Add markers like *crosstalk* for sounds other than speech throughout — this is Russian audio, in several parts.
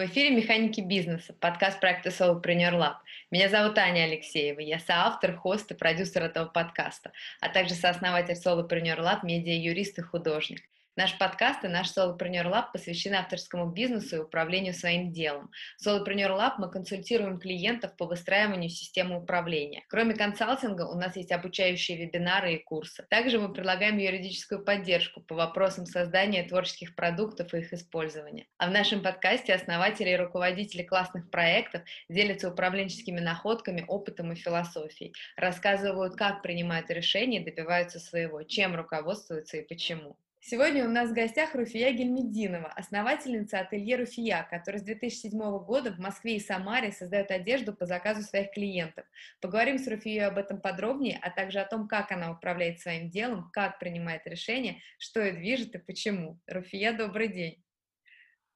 В эфире «Механики бизнеса», подкаст проекта Solopreneur Lab. Меня зовут Аня Алексеева, я соавтор, хост и продюсер этого подкаста, а также сооснователь Solopreneur Lab, медиа-юрист и художник. Наш подкаст и наш Solopreneur Lab посвящены авторскому бизнесу и управлению своим делом. В Solopreneur Lab мы консультируем клиентов по выстраиванию системы управления. Кроме консалтинга, у нас есть обучающие вебинары и курсы. Также мы предлагаем юридическую поддержку по вопросам создания творческих продуктов и их использования. А в нашем подкасте основатели и руководители классных проектов делятся управленческими находками, опытом и философией, рассказывают, как принимают решения и добиваются своего, чем руководствуются и почему. Сегодня у нас в гостях Руфия Гельмединова, основательница ателье Руфия, которая с 2007 года в Москве и Самаре создает одежду по заказу своих клиентов. Поговорим с Руфией об этом подробнее, а также о том, как она управляет своим делом, как принимает решения, что ее движет и почему. Руфия, добрый день.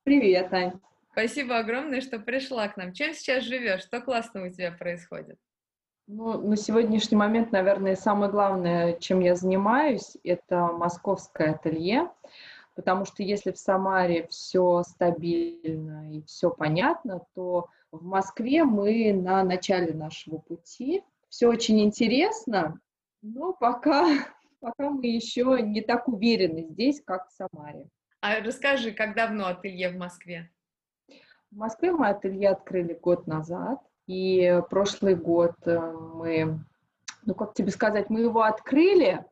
Привет, Ань. Спасибо огромное, что пришла к нам. Чем сейчас живешь? Что классного у тебя происходит? Ну, на сегодняшний момент, наверное, самое главное, чем я занимаюсь, это московское ателье, потому что если в Самаре все стабильно и все понятно, то в Москве мы на начале нашего пути. Все очень интересно, но пока, *laughs* пока мы еще не так уверены здесь, как в Самаре. А расскажи, как давно ателье в Москве? В Москве мы ателье открыли год назад. И прошлый год э, мы, ну как тебе сказать, мы его открыли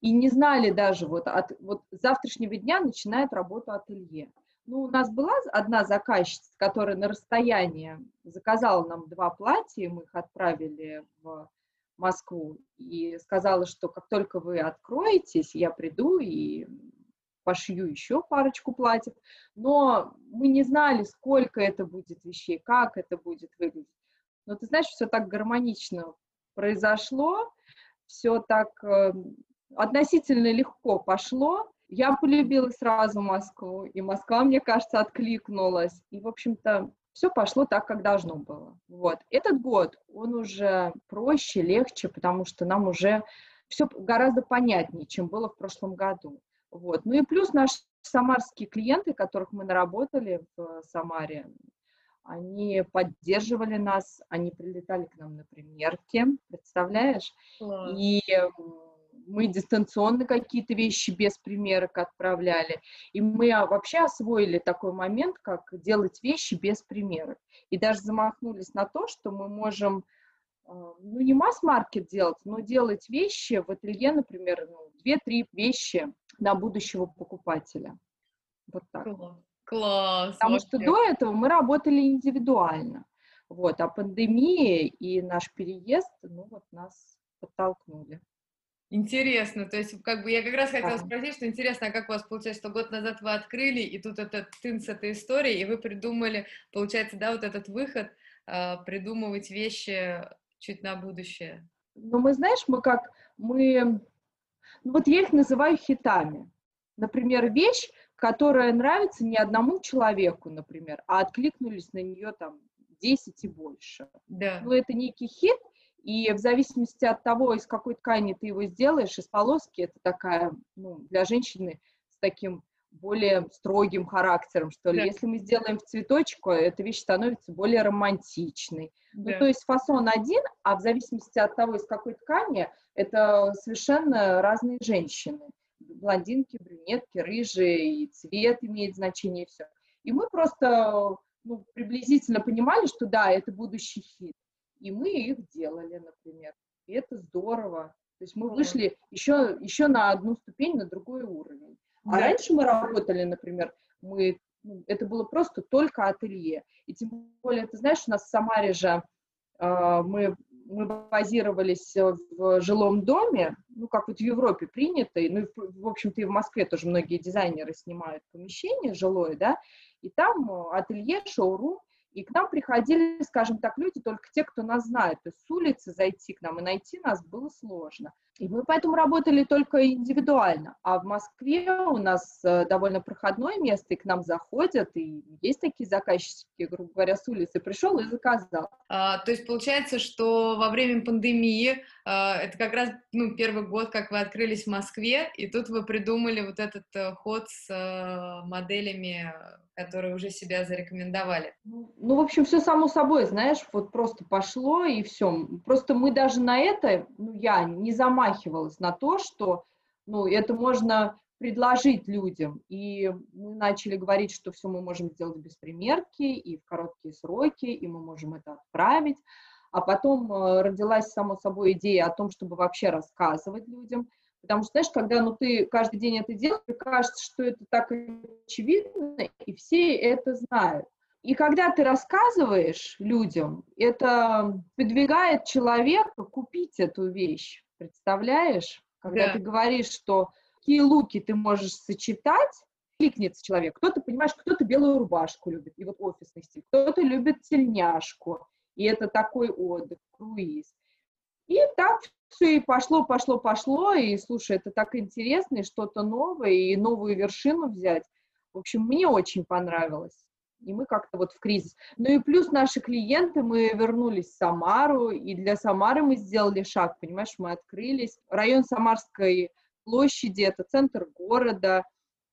и не знали даже, вот, от, вот с завтрашнего дня начинает работу ателье. Ну, у нас была одна заказчица, которая на расстоянии заказала нам два платья, мы их отправили в Москву, и сказала, что как только вы откроетесь, я приду и пошью еще парочку платьев, но мы не знали, сколько это будет вещей, как это будет выглядеть. Но ты знаешь, все так гармонично произошло, все так э, относительно легко пошло. Я полюбила сразу Москву, и Москва, мне кажется, откликнулась. И, в общем-то, все пошло так, как должно было. Вот. Этот год, он уже проще, легче, потому что нам уже все гораздо понятнее, чем было в прошлом году. Вот. Ну и плюс наши самарские клиенты, которых мы наработали в Самаре, они поддерживали нас, они прилетали к нам на примерки, представляешь? Класс. И мы дистанционно какие-то вещи без примерок отправляли. И мы а, вообще освоили такой момент, как делать вещи без примерок. И даже замахнулись на то, что мы можем, а, ну, не масс-маркет делать, но делать вещи в ателье, например, ну, 2-3 вещи на будущего покупателя. Вот так. Класс. Класс! Потому вообще. что до этого мы работали индивидуально. Вот, а пандемия и наш переезд, ну вот нас подтолкнули. Интересно, то есть как бы я как раз хотела да. спросить, что интересно, а как у вас получается, что год назад вы открыли, и тут этот тын с этой историей, и вы придумали, получается, да, вот этот выход, э, придумывать вещи чуть на будущее. Ну, мы, знаешь, мы как, мы, ну вот я их называю хитами. Например, вещь, которая нравится не одному человеку, например, а откликнулись на нее там 10 и больше. Да. Ну, это некий хит, и в зависимости от того, из какой ткани ты его сделаешь, из полоски, это такая, ну, для женщины с таким более строгим характером, что ли. Да. Если мы сделаем в цветочку, эта вещь становится более романтичной. Ну, да. Ну, то есть фасон один, а в зависимости от того, из какой ткани, это совершенно разные женщины блондинки, брюнетки, рыжие, и цвет имеет значение, и все. И мы просто ну, приблизительно понимали, что да, это будущий хит. И мы их делали, например. И это здорово. То есть мы вышли еще, еще на одну ступень, на другой уровень. А да. раньше мы работали, например, мы, ну, это было просто только ателье. И тем более, ты знаешь, у нас в Самаре же э, мы мы базировались э, в жилом доме, ну, как вот в Европе принято, и, ну, в общем-то, и в Москве тоже многие дизайнеры снимают помещение жилое, да, и там э, ателье, шоурум, и к нам приходили, скажем так, люди, только те, кто нас знает. То есть с улицы зайти к нам и найти нас было сложно. И мы поэтому работали только индивидуально. А в Москве у нас э, довольно проходное место, и к нам заходят, и есть такие заказчики, грубо говоря, с улицы пришел и заказал. А, то есть получается, что во время пандемии а, это как раз, ну, первый год, как вы открылись в Москве, и тут вы придумали вот этот э, ход с э, моделями, которые уже себя зарекомендовали. Ну, ну, в общем, все само собой, знаешь, вот просто пошло и все. Просто мы даже на это, ну, я не замахивалась на то, что, ну, это можно предложить людям. И мы начали говорить, что все мы можем сделать без примерки и в короткие сроки, и мы можем это отправить. А потом э, родилась, само собой, идея о том, чтобы вообще рассказывать людям. Потому что, знаешь, когда ну, ты каждый день это делаешь, кажется, что это так очевидно, и все это знают. И когда ты рассказываешь людям, это подвигает человека купить эту вещь. Представляешь? Когда да. ты говоришь, что какие луки ты можешь сочетать, кликнется человек. Кто-то, понимаешь, кто-то белую рубашку любит, и вот офисный стиль, кто-то любит тельняшку, и это такой отдых, круиз. И так и пошло, пошло, пошло, и, слушай, это так интересно, и что-то новое, и новую вершину взять. В общем, мне очень понравилось. И мы как-то вот в кризис. Ну и плюс наши клиенты, мы вернулись в Самару, и для Самары мы сделали шаг, понимаешь, мы открылись. Район Самарской площади, это центр города,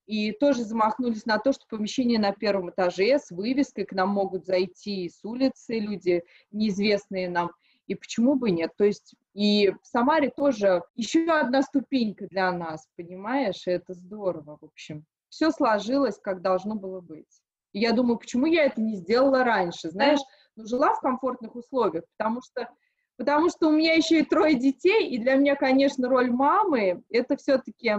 и тоже замахнулись на то, что помещение на первом этаже с вывеской, к нам могут зайти с улицы люди, неизвестные нам, и почему бы нет? То есть и в Самаре тоже еще одна ступенька для нас, понимаешь, и это здорово, в общем. Все сложилось, как должно было быть. И я думаю, почему я это не сделала раньше, знаешь, ну, жила в комфортных условиях, потому что потому что у меня еще и трое детей, и для меня, конечно, роль мамы — это все-таки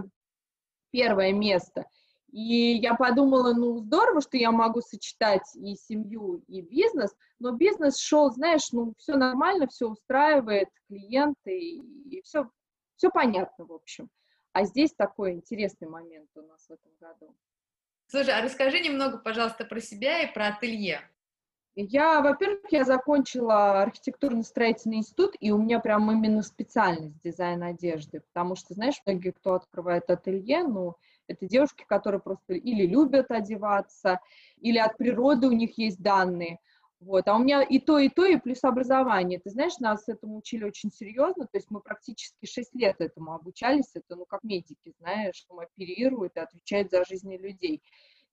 первое место. И я подумала, ну, здорово, что я могу сочетать и семью, и бизнес, но бизнес шел, знаешь, ну, все нормально, все устраивает клиенты, и все, все понятно, в общем. А здесь такой интересный момент у нас в этом году. Слушай, а расскажи немного, пожалуйста, про себя и про ателье. Я, во-первых, я закончила архитектурно-строительный институт, и у меня прям именно специальность дизайн одежды, потому что, знаешь, многие, кто открывает ателье, ну, это девушки, которые просто или любят одеваться, или от природы у них есть данные. Вот. А у меня и то, и то, и плюс образование. Ты знаешь, нас этому учили очень серьезно, то есть мы практически 6 лет этому обучались, это, ну, как медики, знаешь, что оперируют и отвечают за жизни людей.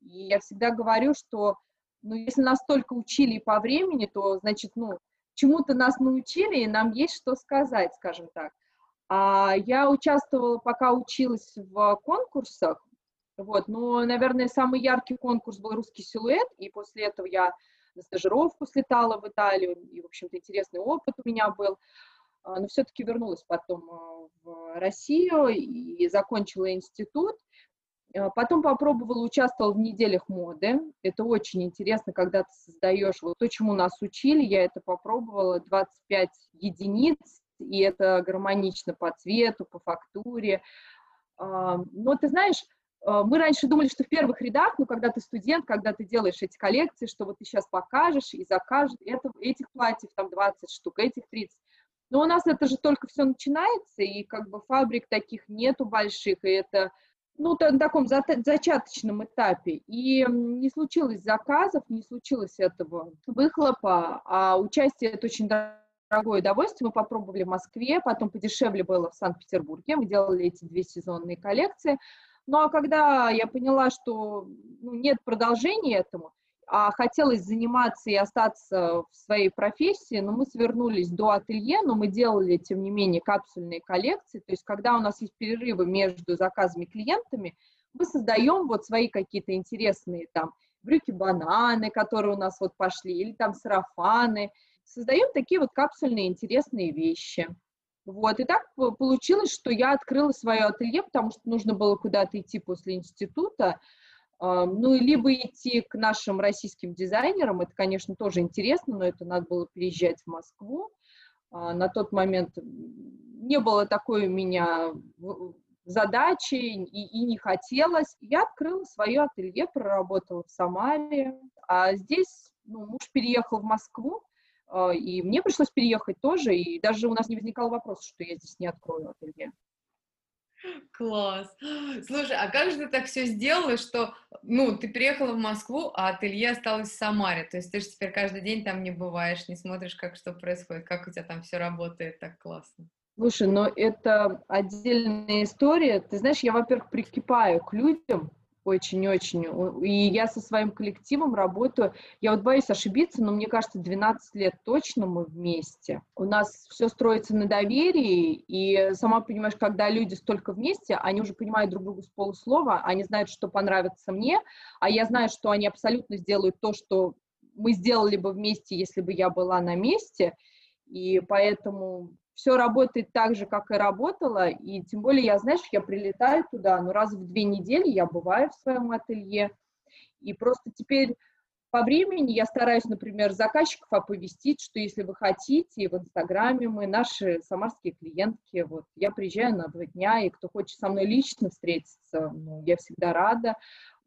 И я всегда говорю, что, ну, если нас только учили по времени, то, значит, ну, чему-то нас научили, и нам есть что сказать, скажем так. А я участвовала, пока училась в конкурсах, вот, но, наверное, самый яркий конкурс был «Русский силуэт», и после этого я на стажировку слетала в Италию, и, в общем-то, интересный опыт у меня был. А, но все-таки вернулась потом а, в Россию и закончила институт. А, потом попробовала, участвовала в неделях моды. Это очень интересно, когда ты создаешь вот то, чему нас учили. Я это попробовала, 25 единиц, и это гармонично по цвету, по фактуре. Но ты знаешь, Э, мы раньше думали, что в первых рядах, ну, когда ты студент, когда ты делаешь эти коллекции, что вот ты сейчас покажешь и закажешь, это, этих платьев там 20 штук, этих 30. Но у нас это же только все начинается, и как бы фабрик таких нету больших, и это, ну, на таком зачаточном этапе. И не случилось заказов, не случилось этого выхлопа, а участие это очень дорогое удовольствие. Мы попробовали в Москве, потом подешевле было в Санкт-Петербурге. Мы делали эти две сезонные коллекции. Ну а когда я поняла, что ну, нет продолжения этому, а хотелось заниматься и остаться в своей профессии, но мы свернулись до ателье, но мы делали, тем не менее, капсульные коллекции, то есть когда у нас есть перерывы между заказами клиентами, мы создаем вот свои какие-то интересные там брюки-бананы, которые у нас вот пошли, или там сарафаны, создаем такие вот капсульные интересные вещи. Вот, и так получилось, что я открыла свое ателье, потому что нужно было куда-то идти после института, ну, либо идти к нашим российским дизайнерам, это, конечно, тоже интересно, но это надо было переезжать в Москву. А, на тот момент не было такой у меня задачи и, и не хотелось. Я открыла свое ателье, проработала в Самаре, а здесь ну, муж переехал в Москву, а, и мне пришлось переехать тоже, и даже у нас не возникал вопрос, что я здесь не открою ателье. Класс. *gasps* Слушай, а как же ты так все сделала, что, ну, ты приехала в Москву, а ателье осталось в Самаре? То есть ты же теперь каждый день там не бываешь, не смотришь, как что происходит, как у тебя там все работает так классно? Слушай, но это отдельная история. Ты знаешь, я, во-первых, прикипаю к людям, очень-очень. И я со своим коллективом работаю. Я вот боюсь ошибиться, но мне кажется, 12 лет точно мы вместе. У нас все строится на доверии, и сама понимаешь, когда люди столько вместе, они уже понимают друг друга с полуслова, они знают, что понравится мне, а я знаю, что они абсолютно сделают то, что мы сделали бы вместе, если бы я была на месте. И поэтому все работает так же, как и работало, и тем более я, знаешь, я прилетаю туда, ну, раз в две недели я бываю в своем ателье, и просто теперь по времени я стараюсь, например, заказчиков оповестить, что если вы хотите, в Инстаграме мы, наши самарские клиентки, вот, я приезжаю на два дня, и кто хочет со мной лично встретиться, ну, я всегда рада.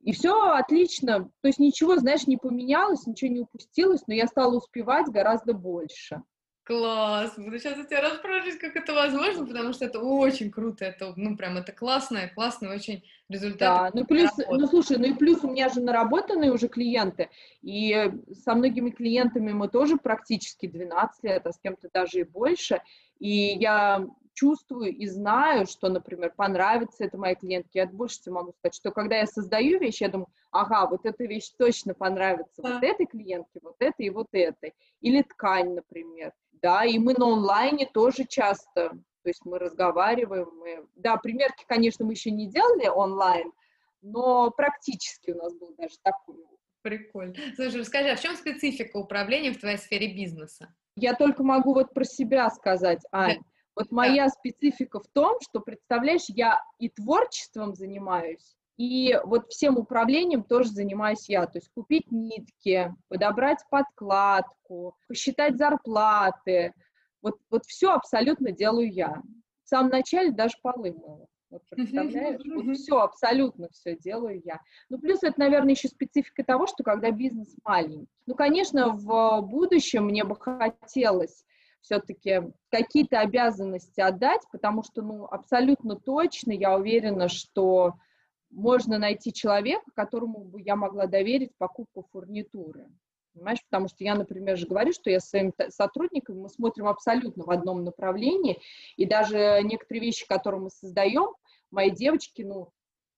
И все отлично, то есть ничего, знаешь, не поменялось, ничего не упустилось, но я стала успевать гораздо больше. Класс! Буду сейчас у тебя расспрашивать, как это возможно, потому что это очень круто, это, ну, прям, это классное, классный очень результат. Да, ну, плюс, ну, слушай, ну, и плюс у меня же наработанные уже клиенты, и со многими клиентами мы тоже практически 12 лет, а с кем-то даже и больше, и я чувствую и знаю, что, например, понравится это моей клиентке. Я больше тебе могу сказать, что когда я создаю вещь, я думаю, ага, вот эта вещь точно понравится да. вот этой клиентке, вот этой и вот этой. Или ткань, например. Да, и мы на онлайне тоже часто, то есть мы разговариваем. Мы... Да, примерки, конечно, мы еще не делали онлайн, но практически у нас был даже такой. Прикольно. Слушай, расскажи, а в чем специфика управления в твоей сфере бизнеса? Я только могу вот про себя сказать, Ань. Вот моя да. специфика в том, что, представляешь, я и творчеством занимаюсь, и вот всем управлением тоже занимаюсь я. То есть купить нитки, подобрать подкладку, посчитать зарплаты. Вот, вот все абсолютно делаю я. В самом начале даже полы мыла. Вот представляешь? Вот все, абсолютно все делаю я. Ну, плюс это, наверное, еще специфика того, что когда бизнес маленький. Ну, конечно, в будущем мне бы хотелось все-таки какие-то обязанности отдать, потому что, ну, абсолютно точно я уверена, что можно найти человека, которому бы я могла доверить покупку фурнитуры. Понимаешь, потому что я, например, же говорю, что я с своими сотрудниками, мы смотрим абсолютно в одном направлении, и даже некоторые вещи, которые мы создаем, мои девочки, ну,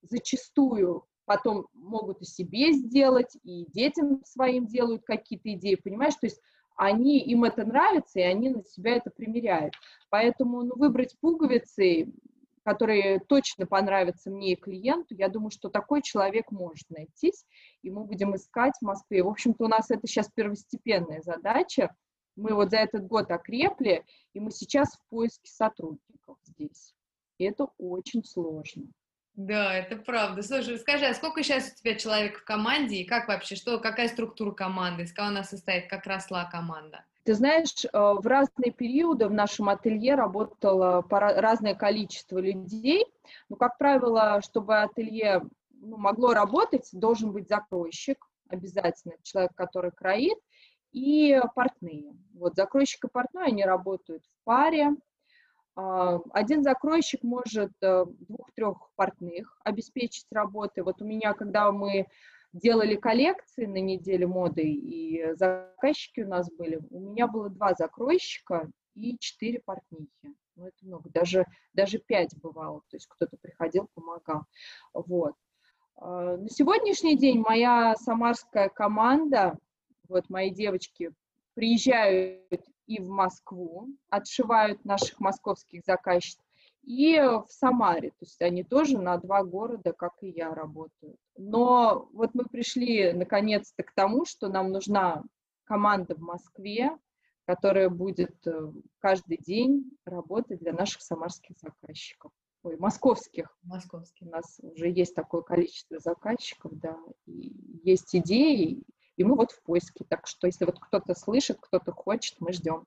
зачастую потом могут и себе сделать, и детям своим делают какие-то идеи, понимаешь, то есть они, им это нравится, и они на себя это примеряют. Поэтому ну, выбрать пуговицы, которые точно понравятся мне и клиенту, я думаю, что такой человек может найтись, и мы будем искать в Москве. В общем-то, у нас это сейчас первостепенная задача. Мы вот за этот год окрепли, и мы сейчас в поиске сотрудников здесь. И это очень сложно. Да, это правда. Слушай, скажи, а сколько сейчас у тебя человек в команде, и как вообще, что, какая структура команды, из кого она состоит, как росла команда? Ты знаешь, э, в разные периоды в нашем ателье работало разное количество людей. Но, как правило, чтобы ателье ну, могло работать, должен быть закройщик, обязательно человек, который кроит, и портные. Вот закройщик и портной, они работают в паре, а, один закройщик может э, двух-трех портных обеспечить работы. Вот у меня, когда мы делали коллекции на неделе моды, и заказчики у нас были, у меня было два закройщика и четыре портнихи. Ну, это много, даже, даже пять бывало, то есть кто-то приходил, помогал. Вот. А, на сегодняшний день моя самарская команда, вот мои девочки приезжают и в Москву, отшивают наших московских заказчиков, и в Самаре, то есть они тоже на два города, как и я, работают. Но вот мы пришли наконец-то к тому, что нам нужна команда в Москве, которая будет э, каждый день работать для наших самарских заказчиков. Ой, московских. Московских. У нас уже есть такое количество заказчиков, да, и есть идеи, и мы вот в поиске. Так что, если вот кто-то слышит, кто-то хочет, мы ждем.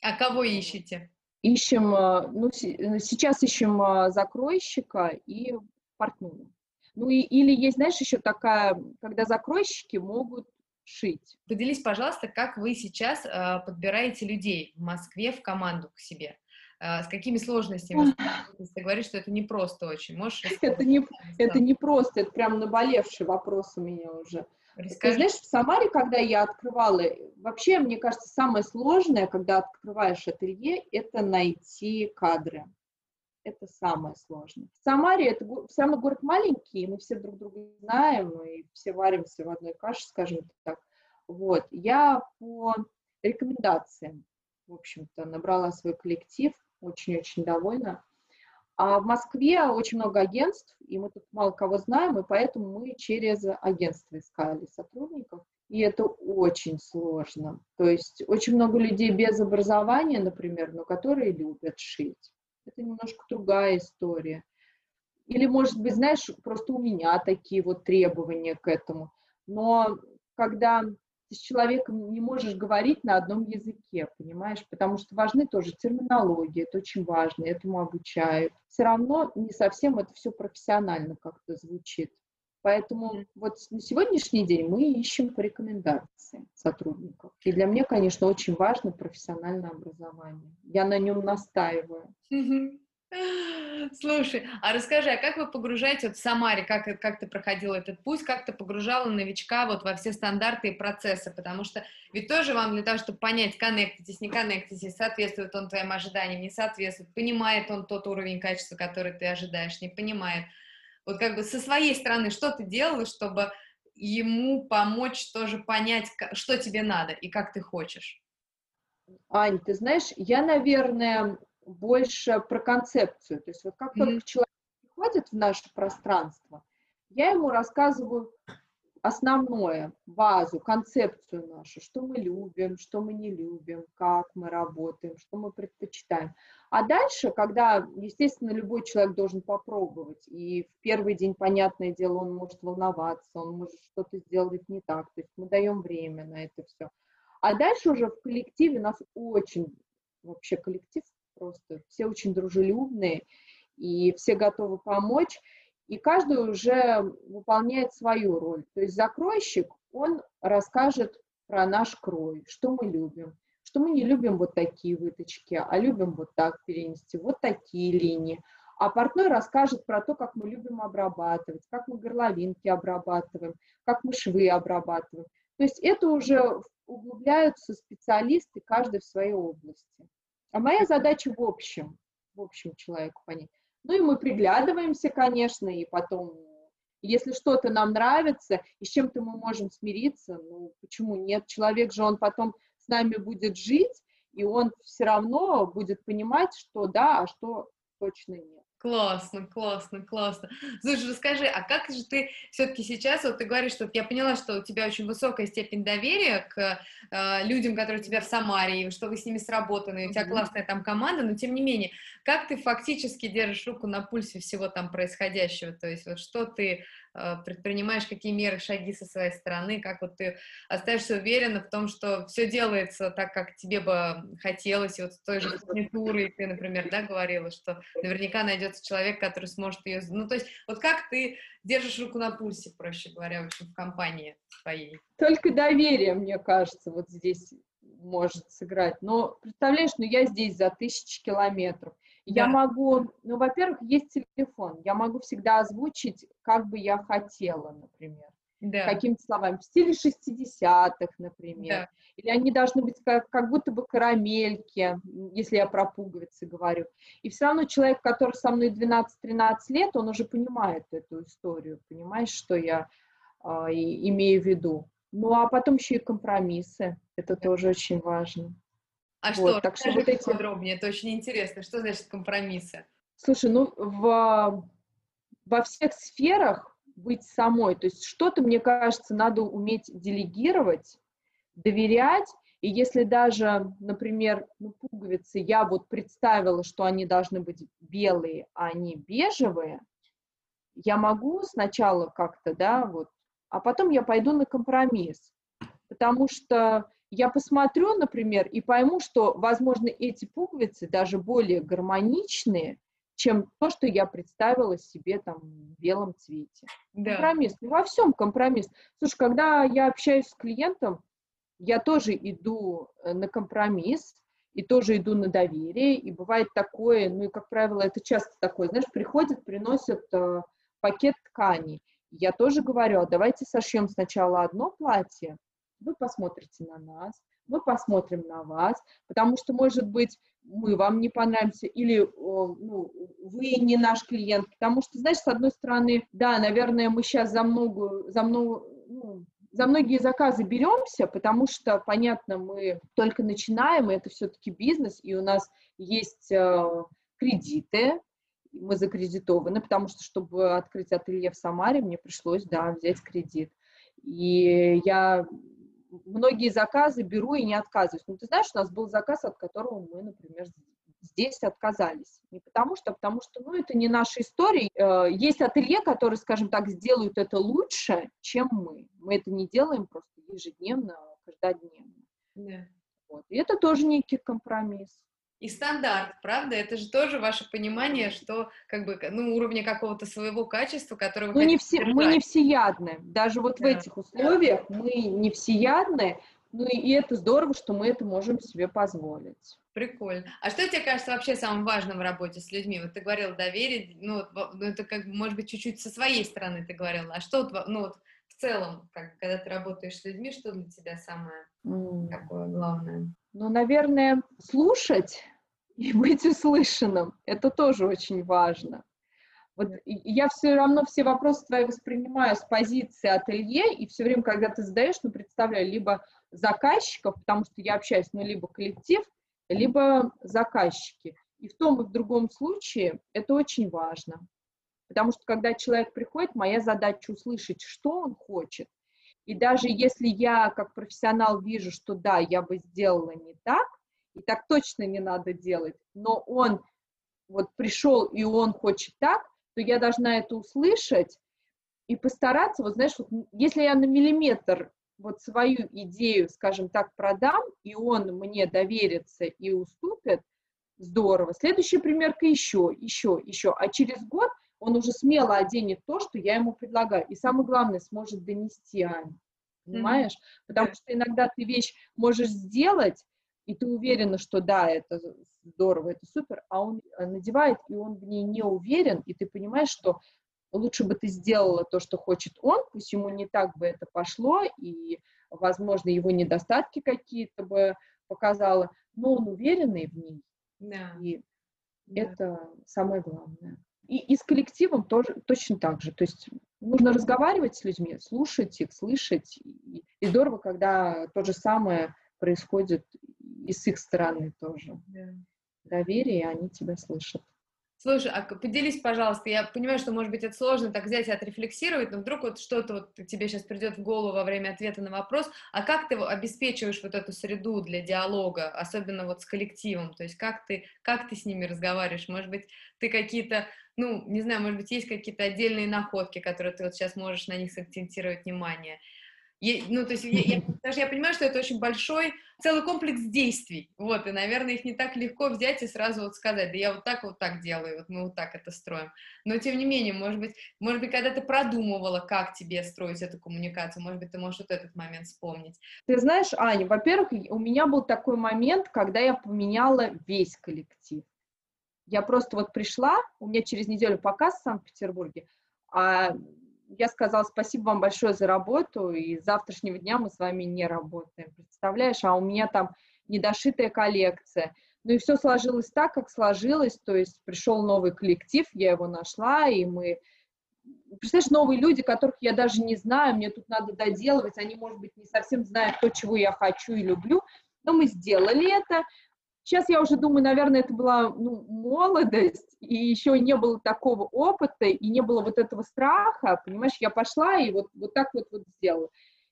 А кого ищете? Ищем, э, ну, э, сейчас ищем э, закройщика и портную. Ну, и, или есть, знаешь, еще такая, когда закройщики могут шить. Поделись, пожалуйста, как вы сейчас э, подбираете людей в Москве в команду к себе? Э, с какими сложностями? Ты говоришь, что это не просто очень. Можешь это не, это не просто, это прям наболевший вопрос у меня уже. Ты знаешь, в Самаре, когда я открывала, вообще, мне кажется, самое сложное, когда открываешь ателье, это найти кадры. Это самое сложное. В Самаре это самый город маленький, мы все друг друга знаем, и все варимся в одной каше, скажем так. Вот. Я по рекомендациям, в общем-то, набрала свой коллектив, очень-очень довольна. А в Москве очень много агентств, и мы тут мало кого знаем, и поэтому мы через агентство искали сотрудников. И это очень сложно. То есть очень много людей без образования, например, но которые любят шить. Это немножко другая история. Или, может быть, знаешь, просто у меня такие вот требования к этому. Но когда ты с человеком не можешь говорить на одном языке, понимаешь, потому что важны тоже терминологии, это очень важно, этому обучают. Все равно не совсем это все профессионально как-то звучит. Поэтому вот на сегодняшний день мы ищем по рекомендации сотрудников. И для меня, конечно, очень важно профессиональное образование. Я на нем настаиваю. *laughs* Слушай, а расскажи, а как вы погружаете вот в Самаре, как, как ты проходила этот путь, как ты погружала новичка вот во все стандарты и процессы, потому что ведь тоже вам для того, чтобы понять, коннектитесь, не коннектитесь, соответствует он твоим ожиданиям, не соответствует, понимает он тот уровень качества, который ты ожидаешь, не понимает. Вот как бы со своей стороны, что ты делала, чтобы ему помочь тоже понять, что тебе надо и как ты хочешь? Ань, ты знаешь, я, наверное, больше про концепцию. То есть вот как mm-hmm. только человек приходит в наше пространство, я ему рассказываю основное, базу, концепцию нашу, что мы любим, что мы не любим, как мы работаем, что мы предпочитаем. А дальше, когда, естественно, любой человек должен попробовать, и в первый день, понятное дело, он может волноваться, он может что-то сделать не так, то есть мы даем время на это все. А дальше уже в коллективе нас очень, вообще коллектив просто. Все очень дружелюбные, и все готовы помочь, и каждый уже выполняет свою роль. То есть закройщик, он расскажет про наш крой, что мы любим, что мы не любим вот такие выточки, а любим вот так перенести, вот такие линии. А портной расскажет про то, как мы любим обрабатывать, как мы горловинки обрабатываем, как мы швы обрабатываем. То есть это уже углубляются специалисты, каждый в своей области. А моя задача в общем, в общем человеку понять. Ну и мы приглядываемся, конечно, и потом, если что-то нам нравится, и с чем-то мы можем смириться, ну почему нет? Человек же, он потом с нами будет жить, и он все равно будет понимать, что да, а что точно нет. Классно, классно, классно. Слушай, расскажи, а как же ты все-таки сейчас, вот ты говоришь, что я поняла, что у тебя очень высокая степень доверия к э, людям, которые у тебя в Самаре, и что вы с ними сработаны, и у тебя классная там команда, но тем не менее, как ты фактически держишь руку на пульсе всего там происходящего, то есть вот что ты предпринимаешь какие меры, шаги со своей стороны, как вот ты остаешься уверена в том, что все делается так, как тебе бы хотелось, и вот с той же фурнитурой ты, например, да, говорила, что наверняка найдется человек, который сможет ее... Ну, то есть вот как ты держишь руку на пульсе, проще говоря, в общем, в компании своей? Только доверие, мне кажется, вот здесь может сыграть. Но, представляешь, ну я здесь за тысячи километров. Я могу, ну, во-первых, есть телефон, я могу всегда озвучить, как бы я хотела, например. Да. Какими-то словами, в стиле 60-х, например. Да. Или они должны быть как, как будто бы карамельки, если я про пуговицы говорю. И все равно человек, который со мной 12-13 лет, он уже понимает эту историю, понимаешь, что я э, имею в виду. Ну, а потом еще и компромиссы. Это да. тоже очень важно. А вот, что? Так что вот эти... подробнее, это очень интересно. Что значит компромиссы? Слушай, ну в, во всех сферах быть самой, то есть что-то, мне кажется, надо уметь делегировать, доверять, и если даже, например, ну, пуговицы, я вот представила, что они должны быть белые, а они бежевые, я могу сначала как-то, да, вот, а потом я пойду на компромисс, потому что я посмотрю, например, и пойму, что, возможно, эти пуговицы даже более гармоничные, чем то, что я представила себе там в белом цвете. Да. Компромисс. Ну, во всем компромисс. Слушай, когда я общаюсь с клиентом, я тоже иду э, на компромисс, и тоже иду на доверие, и бывает такое, ну и, как правило, это часто такое, знаешь, приходят, приносят э, пакет тканей, Я тоже говорю, а давайте сошьем сначала одно платье, вы посмотрите на нас, мы посмотрим на вас, потому что, может быть, мы вам не понравимся, или ну, вы не наш клиент, потому что, знаешь, с одной стороны, да, наверное, мы сейчас за много, за много, ну, за многие заказы беремся, потому что, понятно, мы только начинаем, и это все-таки бизнес, и у нас есть э, кредиты, мы закредитованы, потому что, чтобы открыть ателье в Самаре, мне пришлось, да, взять кредит. И я многие заказы беру и не отказываюсь. Ну, ты знаешь, у нас был заказ, от которого мы, например, здесь отказались. Не потому что, а потому что, ну, это не наша история. Э, есть ателье, которые, скажем так, сделают это лучше, чем мы. Мы это не делаем просто ежедневно, каждодневно. Да. Вот. И это тоже некий компромисс. И стандарт, правда? Это же тоже ваше понимание, что как бы, ну, уровня какого-то своего качества, которое вы ну, не все, Мы не всеядны. Даже вот да. в этих условиях да. мы не всеядны, ну и это здорово, что мы это можем себе позволить. Прикольно. А что тебе кажется вообще самым важным в работе с людьми? Вот ты говорил доверие, ну, ну это как, может быть, чуть-чуть со своей стороны ты говорила. А что, ну, вот целом, как, когда ты работаешь с людьми, что для тебя самое mm. такое главное? Ну, наверное, слушать *laughs* и быть услышанным. Это тоже очень важно. Вот я все равно все вопросы твои воспринимаю с позиции ателье, и все время, когда ты задаешь, ну, представляю, либо заказчиков, потому что я общаюсь, ну, либо коллектив, либо заказчики. И в том и в другом случае это очень важно. Потому что когда человек приходит, моя задача услышать, что он хочет. И даже если я как профессионал вижу, что да, я бы сделала не так, и так точно не надо делать, но он вот пришел и он хочет так, то я должна это услышать и постараться, вот знаешь, вот, если я на миллиметр вот свою идею, скажем так, продам, и он мне доверится и уступит, здорово. Следующая примерка еще, еще, еще. А через год он уже смело оденет то, что я ему предлагаю. И самое главное, сможет донести Ань. Понимаешь? Mm-hmm. Потому что иногда ты вещь можешь сделать, и ты уверена, что да, это здорово, это супер, а он э, надевает, и он в ней не уверен, и ты понимаешь, что лучше бы ты сделала то, что хочет он, пусть ему не так бы это пошло, и, возможно, его недостатки какие-то бы показала, но он уверенный в ней, да. и да. это самое главное. И, и с коллективом тоже точно так же. То есть нужно разговаривать с людьми, слушать их, слышать. И, и здорово, когда то же самое происходит и с их стороны тоже. Да. Доверие, и они тебя слышат. Слушай, а поделись, пожалуйста, я понимаю, что, может быть, это сложно так взять и отрефлексировать, но вдруг вот что-то вот тебе сейчас придет в голову во время ответа на вопрос, а как ты обеспечиваешь вот эту среду для диалога, особенно вот с коллективом, то есть как ты, как ты с ними разговариваешь, может быть, ты какие-то, ну, не знаю, может быть, есть какие-то отдельные находки, которые ты вот сейчас можешь на них сакцентировать внимание, ну, то есть я, я, *laughs* даже я понимаю, что это очень большой, целый комплекс действий, вот, и, наверное, их не так легко взять и сразу вот сказать, да я вот так вот так делаю, вот мы вот так это строим. Но, тем не менее, может быть, может быть, когда ты продумывала, как тебе строить эту коммуникацию, может быть, ты можешь вот этот момент вспомнить. Ты знаешь, Аня, во-первых, у меня был такой момент, когда я поменяла весь коллектив. Я просто вот пришла, у меня через неделю показ в Санкт-Петербурге, а я сказала спасибо вам большое за работу, и с завтрашнего дня мы с вами не работаем, представляешь, а у меня там недошитая коллекция. Ну и все сложилось так, как сложилось, то есть пришел новый коллектив, я его нашла, и мы... Представляешь, новые люди, которых я даже не знаю, мне тут надо доделывать, они, может быть, не совсем знают то, чего я хочу и люблю, но мы сделали это, Сейчас я уже думаю, наверное, это была ну, молодость, и еще не было такого опыта, и не было вот этого страха, понимаешь, я пошла и вот, вот так вот, вот сделала.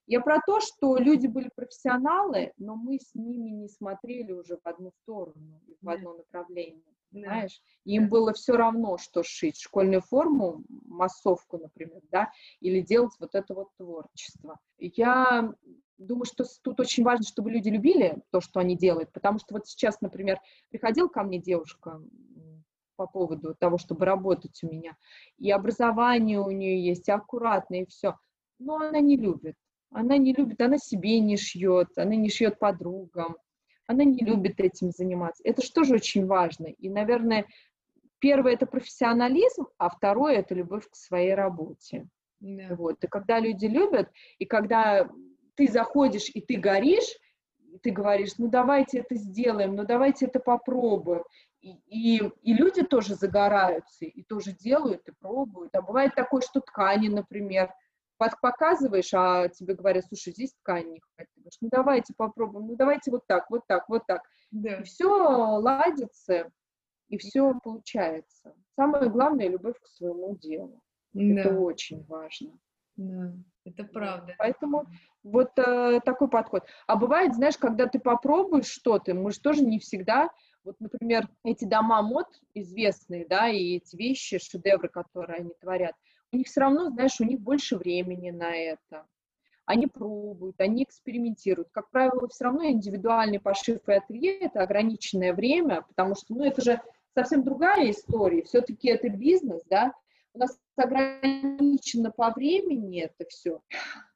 Я про то, что люди были профессионалы, но мы с ними не смотрели уже в одну сторону, в одно направление, понимаешь? Им было все равно, что шить школьную форму, массовку, например, да, или делать вот это вот творчество. Я думаю, что тут очень важно, чтобы люди любили то, что они делают, потому что вот сейчас, например, приходила ко мне девушка по поводу того, чтобы работать у меня, и образование у нее есть, и аккуратно, и все, но она не любит. Она не любит, она себе не шьет, она не шьет подругам, она не любит этим заниматься. Это же тоже очень важно. И, наверное, первое — это профессионализм, а второе — это любовь к своей работе. Да. Вот. И когда люди любят, и когда ты заходишь и ты горишь, ты говоришь, ну давайте это сделаем, ну давайте это попробуем. И, и, и люди тоже загораются, и тоже делают, и пробуют. А бывает такое, что ткани, например, показываешь, а тебе говорят, слушай, здесь ткань не хватит. Ты говоришь, ну давайте попробуем, ну давайте вот так, вот так, вот так. Да. И все ладится, и все получается. Самое главное — любовь к своему делу. Да. Это очень важно. Да, это правда. Поэтому вот э, такой подход. А бывает, знаешь, когда ты попробуешь что-то, мы же тоже не всегда, вот, например, эти дома мод известные, да, и эти вещи, шедевры, которые они творят, у них все равно, знаешь, у них больше времени на это. Они пробуют, они экспериментируют. Как правило, все равно индивидуальный пошив и ателье – это ограниченное время, потому что, ну, это же совсем другая история. Все-таки это бизнес, да, у нас ограничено по времени это все,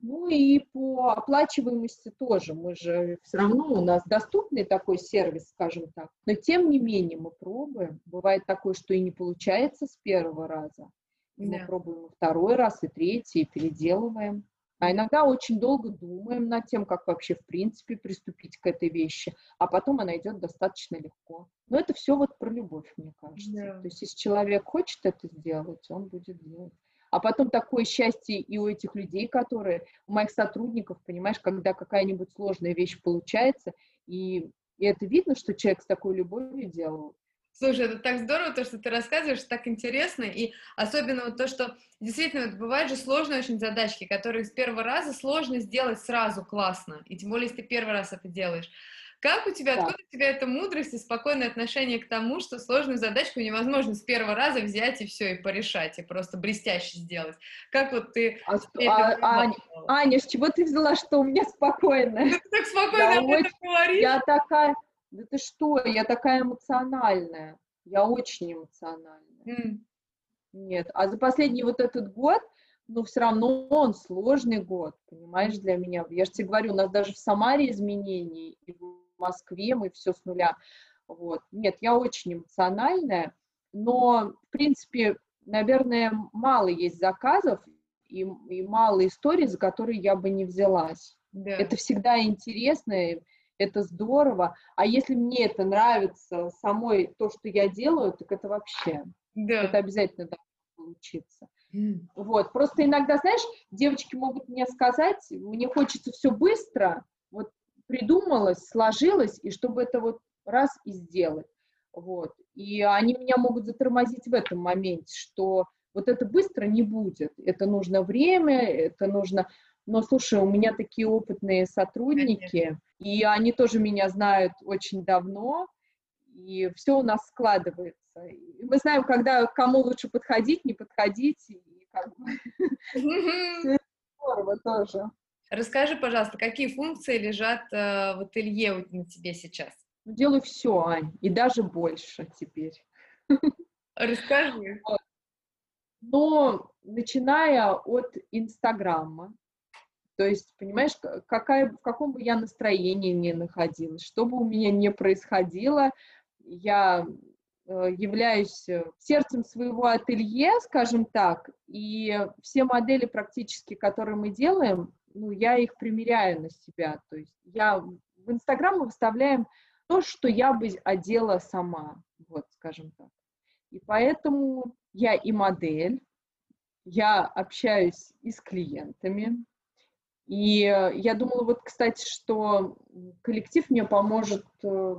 ну и по оплачиваемости тоже. Мы же все равно, у нас доступный такой сервис, скажем так. Но тем не менее мы пробуем. Бывает такое, что и не получается с первого раза. И да. Мы пробуем второй раз, и третий, и переделываем. А иногда очень долго думаем над тем, как вообще в принципе приступить к этой вещи, а потом она идет достаточно легко. Но это все вот про любовь, мне кажется. Yeah. То есть если человек хочет это сделать, он будет делать. А потом такое счастье и у этих людей, которые, у моих сотрудников, понимаешь, когда какая-нибудь сложная вещь получается, и, и это видно, что человек с такой любовью делал, Слушай, это так здорово, то, что ты рассказываешь, так интересно, и особенно вот то, что действительно вот бывают же сложные очень задачки, которые с первого раза сложно сделать сразу классно, и тем более, если ты первый раз это делаешь. Как у тебя, да. откуда у тебя эта мудрость и спокойное отношение к тому, что сложную задачку невозможно с первого раза взять и все, и порешать, и просто блестяще сделать? Как вот ты... А, а, Аня, Аня, с чего ты взяла, что у меня спокойно? Ты *laughs* так спокойно я об этом говоришь. Я такая да ты что, я такая эмоциональная, я очень эмоциональная. Mm. Нет, а за последний вот этот год, ну, все равно он сложный год, понимаешь, для меня. Я же тебе говорю, у нас даже в Самаре изменений, и в Москве мы все с нуля. Вот. Нет, я очень эмоциональная, но, в принципе, наверное, мало есть заказов и, и мало историй, за которые я бы не взялась. Да. Это всегда интересно, это здорово. А если мне это нравится самой, то, что я делаю, так это вообще, да. это обязательно должно получиться. Mm. Вот, просто иногда, знаешь, девочки могут мне сказать, мне хочется все быстро, вот придумалось, сложилось, и чтобы это вот раз и сделать. Вот. И они меня могут затормозить в этом моменте, что вот это быстро не будет. Это нужно время, это нужно но, слушай, у меня такие опытные сотрудники, Конечно. и они тоже меня знают очень давно, и все у нас складывается. И мы знаем, когда кому лучше подходить, не подходить, и как бы *laughs* здорово тоже. Расскажи, пожалуйста, какие функции лежат э, в ателье на тебе сейчас? Ну, делаю все, Ань, и даже больше теперь. *laughs* Расскажи. Вот. Но начиная от Инстаграма, то есть, понимаешь, какая, в каком бы я настроении ни находилась, что бы у меня ни происходило, я э, являюсь э, сердцем своего ателье, скажем так, и все модели практически, которые мы делаем, ну, я их примеряю на себя. То есть я в Инстаграм мы выставляем то, что я бы одела сама, вот, скажем так. И поэтому я и модель, я общаюсь и с клиентами, и э, я думала, вот, кстати, что коллектив мне поможет, э,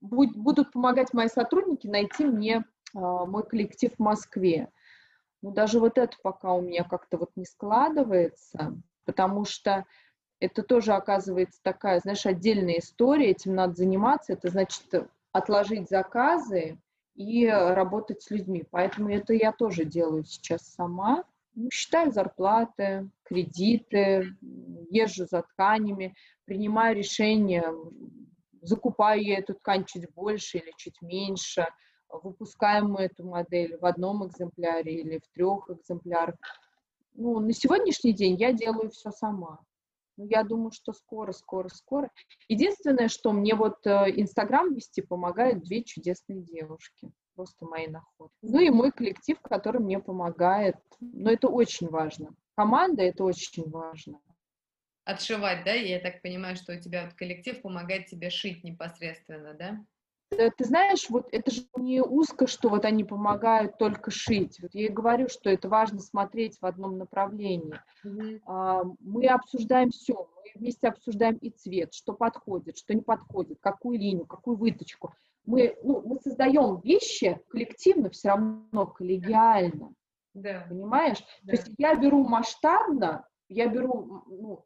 будут помогать мои сотрудники найти мне а, мой коллектив в Москве. Но даже вот это пока у меня как-то вот не складывается, потому что это тоже оказывается такая, знаешь, отдельная история, этим надо заниматься, это значит отложить заказы и работать с людьми. Поэтому это я тоже делаю сейчас сама. Ну, считаю зарплаты, кредиты, езжу за тканями, принимаю решения, закупаю я эту ткань чуть больше или чуть меньше, выпускаем мы эту модель в одном экземпляре или в трех экземплярах. Ну, на сегодняшний день я делаю все сама. Ну, я думаю, что скоро, скоро, скоро. Единственное, что мне вот э, Инстаграм вести помогают две чудесные девушки просто мои находки. Ну и мой коллектив, который мне помогает. Но это очень важно. команда, это очень важно. Отшивать, да? Я так понимаю, что у тебя вот коллектив помогает тебе шить непосредственно, да? Ты знаешь, вот это же не узко, что вот они помогают только шить. Вот я и говорю, что это важно смотреть в одном направлении. Mm-hmm. Мы обсуждаем все, мы вместе обсуждаем и цвет, что подходит, что не подходит, какую линию, какую выточку. Мы, ну, мы создаем вещи коллективно, все равно коллегиально. Да. Понимаешь? Да. То есть я беру масштабно, я беру ну,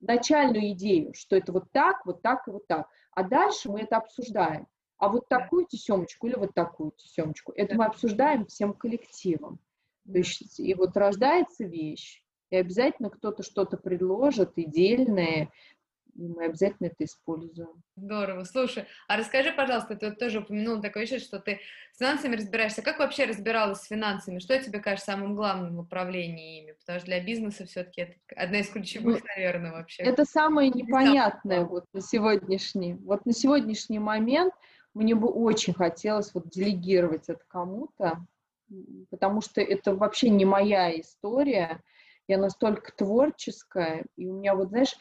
начальную идею, что это вот так, вот так и вот так. А дальше мы это обсуждаем а вот такую тесемочку или вот такую тесемочку. Это мы обсуждаем всем коллективом. То есть, и вот рождается вещь, и обязательно кто-то что-то предложит, идеальное, и мы обязательно это используем. Здорово. Слушай, а расскажи, пожалуйста, ты вот тоже упомянула такое вещь, что ты с финансами разбираешься. Как вообще разбиралась с финансами? Что тебе кажется самым главным в управлении ими? Потому что для бизнеса все-таки это одна из ключевых, ну, наверное, вообще. Это самое непонятное вот на сегодняшний, вот на сегодняшний момент – мне бы очень хотелось вот делегировать это кому-то, потому что это вообще не моя история. Я настолько творческая, и у меня вот, знаешь,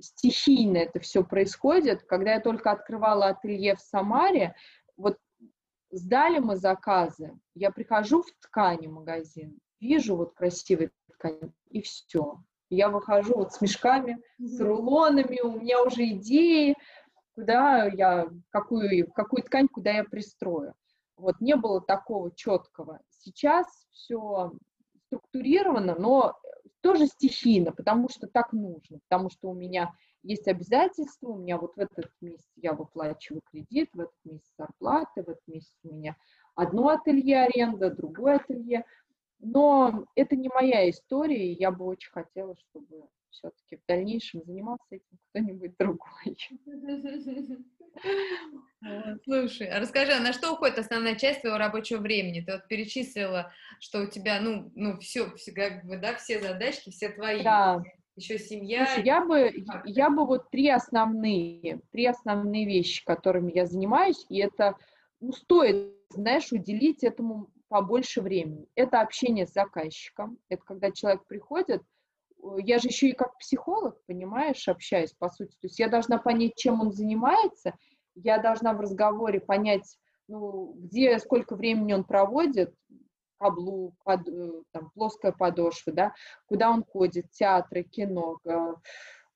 стихийно это все происходит. Когда я только открывала ателье в Самаре, вот сдали мы заказы, я прихожу в ткани магазин, вижу вот красивые ткани, и все. Я выхожу вот с мешками, с рулонами, у меня уже идеи, куда я, какую, какую ткань, куда я пристрою. Вот не было такого четкого. Сейчас все структурировано, но тоже стихийно, потому что так нужно, потому что у меня есть обязательства, у меня вот в этот месяц я выплачиваю кредит, в этот месяц зарплаты, в этот месяц у меня одно ателье аренда, другое ателье. Но это не моя история, и я бы очень хотела, чтобы все-таки в дальнейшем занимался этим кто-нибудь *laughs* другой. Слушай, а расскажи, а на что уходит основная часть твоего рабочего времени? Ты вот перечислила, что у тебя, ну, ну все, все, как бы, да, все задачки, все твои. Да. Еще семья. Слушай, я бы, я бы вот три основные, три основные вещи, которыми я занимаюсь, и это, ну, стоит, знаешь, уделить этому побольше времени. Это общение с заказчиком, это когда человек приходит, я же еще и как психолог, понимаешь, общаюсь, по сути. То есть я должна понять, чем он занимается, я должна в разговоре понять, ну, где, сколько времени он проводит, каблук, под, э, там, плоская подошва, да, куда он ходит, театры, кино, э,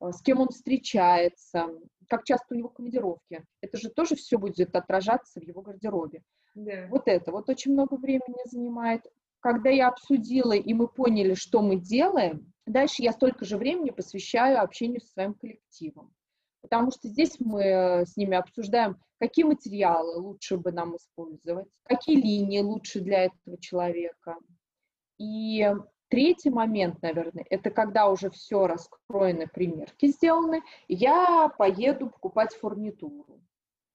с кем он встречается, как часто у него командировки. Это же тоже все будет отражаться в его гардеробе. Да. Вот это вот очень много времени занимает. Когда я обсудила, и мы поняли, что мы делаем, Дальше я столько же времени посвящаю общению со своим коллективом, потому что здесь мы э, с ними обсуждаем, какие материалы лучше бы нам использовать, какие линии лучше для этого человека. И третий момент, наверное, это когда уже все раскроено, примерки сделаны, я поеду покупать фурнитуру.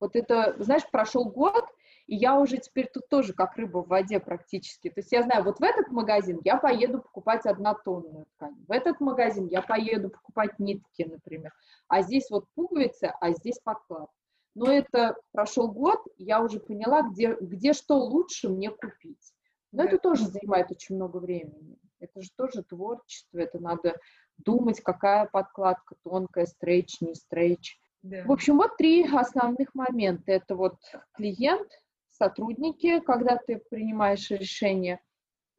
Вот это, знаешь, прошел год, и я уже теперь тут тоже как рыба в воде практически. То есть я знаю, вот в этот магазин я поеду покупать однотонную ткань, в этот магазин я поеду покупать нитки, например, а здесь вот пуговицы, а здесь подклад. Но это прошел год, я уже поняла, где, где что лучше мне купить. Но это тоже занимает очень много времени. Это же тоже творчество, это надо думать, какая подкладка, тонкая, стрейч, не стрейч. Да. В общем, вот три основных момента. Это вот клиент, сотрудники, когда ты принимаешь решение,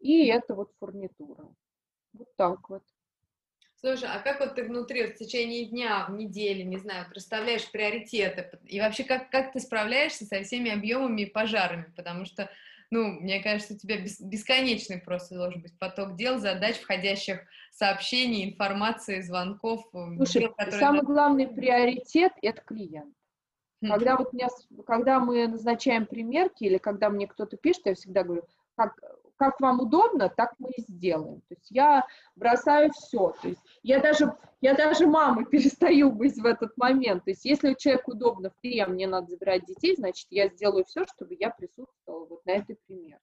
и это вот фурнитура. Вот так вот. Слушай, а как вот ты внутри, в течение дня, в неделе, не знаю, расставляешь приоритеты? И вообще, как, как ты справляешься со всеми объемами и пожарами? Потому что, ну, мне кажется, у тебя бесконечный просто должен быть поток дел, задач, входящих сообщений, информации, звонков. Слушай, дел, самый главный приоритет – это клиент. Когда вот меня, когда мы назначаем примерки или когда мне кто-то пишет, я всегда говорю, как, как вам удобно, так мы и сделаем. То есть я бросаю все. То есть я даже, я даже мамой *laughs* перестаю быть в этот момент. То есть если человеку удобно в а мне надо забирать детей, значит, я сделаю все, чтобы я присутствовала вот на этой примерке.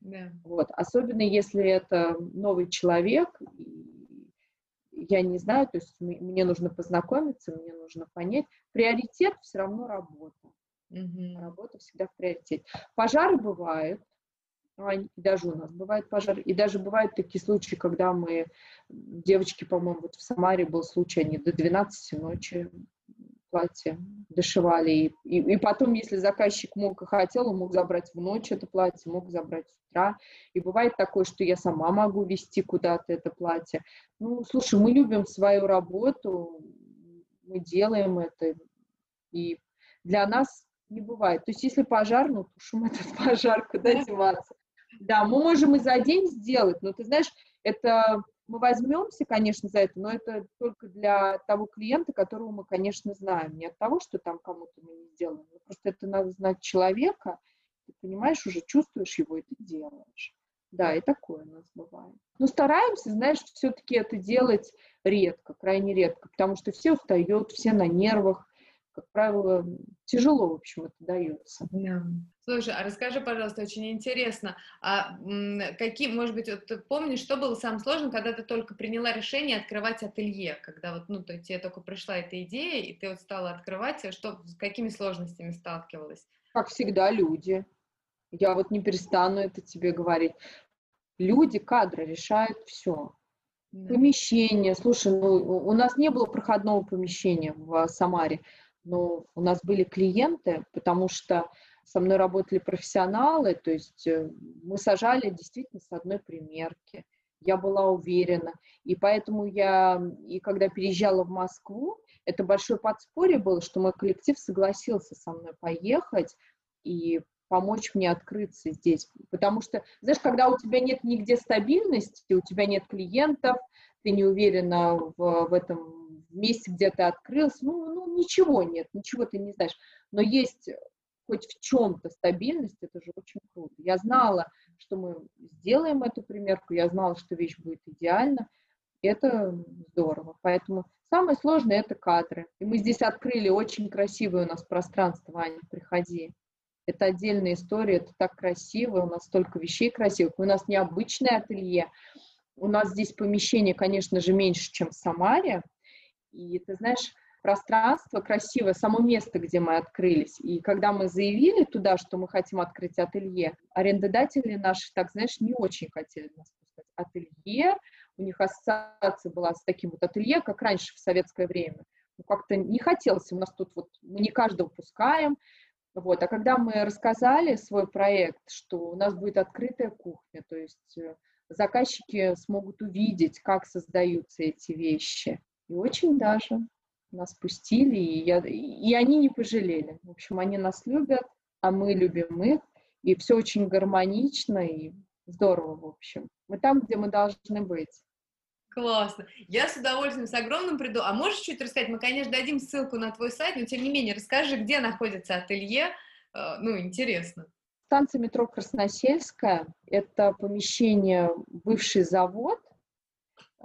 Да. Вот. Особенно если это новый человек, я не знаю, то есть мне нужно познакомиться, мне нужно понять. Приоритет все равно работа. Угу. Работа всегда в приоритете. Пожары бывают, и даже у нас бывает пожар, и даже бывают такие случаи, когда мы, девочки, по-моему, вот в Самаре был случай, они до 12 ночи платье дошивали, и, и, и потом, если заказчик мог и хотел, он мог забрать в ночь это платье, мог забрать с утра, и бывает такое, что я сама могу вести куда-то это платье. Ну, слушай, мы любим свою работу, мы делаем это, и для нас не бывает. То есть если пожар, ну, тушим этот пожар, куда деваться. Да, мы можем и за день сделать, но ты знаешь, это мы возьмемся, конечно, за это, но это только для того клиента, которого мы, конечно, знаем. Не от того, что там кому-то мы не сделаем. Просто это надо знать человека, ты понимаешь, уже чувствуешь его, и ты делаешь. Да, и такое у нас бывает. Но стараемся, знаешь, все-таки это делать редко, крайне редко, потому что все устают, все на нервах, как правило, тяжело, в общем, это дается. Да. Слушай, а расскажи, пожалуйста, очень интересно, а какие, может быть, вот ты помнишь, что было самым сложным, когда ты только приняла решение открывать ателье, когда вот, ну, то, тебе только пришла эта идея, и ты вот стала открывать, что, с какими сложностями сталкивалась? Как всегда, люди. Я вот не перестану это тебе говорить. Люди, кадры решают все. Помещение. Слушай, ну, у нас не было проходного помещения в Самаре но у нас были клиенты, потому что со мной работали профессионалы, то есть э, мы сажали действительно с одной примерки. Я была уверена. И поэтому я, и когда переезжала в Москву, это большое подспорье было, что мой коллектив согласился со мной поехать и помочь мне открыться здесь. Потому что, знаешь, когда у тебя нет нигде стабильности, у тебя нет клиентов, ты не уверена в, в этом месте, где ты открылся, ну, ну, ничего нет, ничего ты не знаешь. Но есть хоть в чем-то стабильность, это же очень круто. Я знала, что мы сделаем эту примерку, я знала, что вещь будет идеальна, это здорово. Поэтому самое сложное — это кадры. И мы здесь открыли очень красивое у нас пространство, Аня, приходи. Это отдельная история, это так красиво, у нас столько вещей красивых. У нас необычное ателье, у нас здесь помещение, конечно же, меньше, чем в Самаре, и ты знаешь, пространство красивое, само место, где мы открылись. И когда мы заявили туда, что мы хотим открыть ателье, арендодатели наши, так знаешь, не очень хотели нас пускать. Ателье, у них ассоциация была с таким вот ателье, как раньше в советское время. Ну, как-то не хотелось, у нас тут вот, мы не каждого пускаем, вот. А когда мы рассказали свой проект, что у нас будет открытая кухня, то есть э, заказчики смогут увидеть, как создаются эти вещи, и очень даже нас пустили, и, я, и они не пожалели. В общем, они нас любят, а мы любим их, и все очень гармонично и здорово, в общем. Мы там, где мы должны быть. Классно. Я с удовольствием, с огромным приду. А можешь чуть рассказать? Мы, конечно, дадим ссылку на твой сайт, но тем не менее, расскажи, где находится ателье. Э, ну, интересно. Станция метро Красносельская – это помещение, бывший завод,